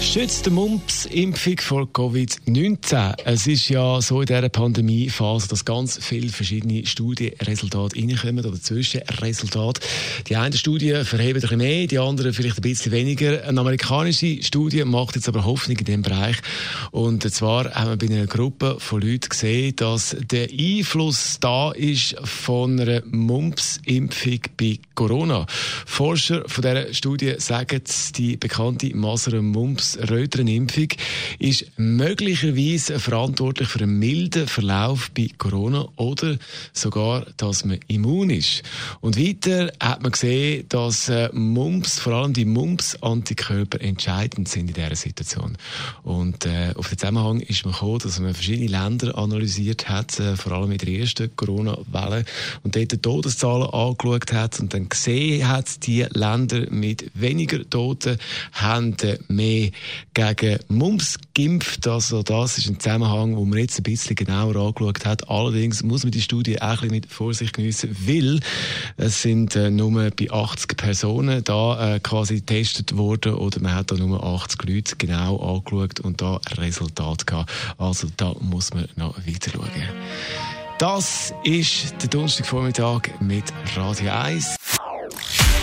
Schützt die Mumps-Impfung vor Covid-19? Es ist ja so in dieser Pandemiephase, dass ganz viele verschiedene Studienresultate reinkommen oder Zwischenresultate. Die einen Studien verheben ein bisschen mehr, die anderen vielleicht ein bisschen weniger. Eine amerikanische Studie macht jetzt aber Hoffnung in diesem Bereich. Und zwar haben wir bei einer Gruppe von Leuten gesehen, dass der Einfluss da ist von einer Mumps-Impfung bei Corona. Forscher von dieser Studie sagen, die bekannte Masern-Mumps Rötenimpfung ist möglicherweise verantwortlich für einen milden Verlauf bei Corona oder sogar, dass man immun ist. Und weiter hat man gesehen, dass äh, Mumps, vor allem die Mumps-Antikörper entscheidend sind in dieser Situation. Und äh, auf den Zusammenhang ist man gekommen, dass man verschiedene Länder analysiert hat, äh, vor allem in der ersten Corona-Welle, und dort die Todeszahlen angeschaut hat und dann gesehen hat, die Länder mit weniger Toten haben mehr gegen Mumps geimpft. Also das ist ein Zusammenhang, wo man jetzt ein bisschen genauer angeschaut hat. Allerdings muss man die Studie auch ein bisschen mit Vorsicht geniessen, weil es sind äh, nur bei 80 Personen da äh, quasi getestet worden oder man hat da nur 80 Leute genau angeschaut und da Resultat gehabt. Also da muss man noch weiter schauen. Das ist der Donnerstagvormittag mit Radio 1.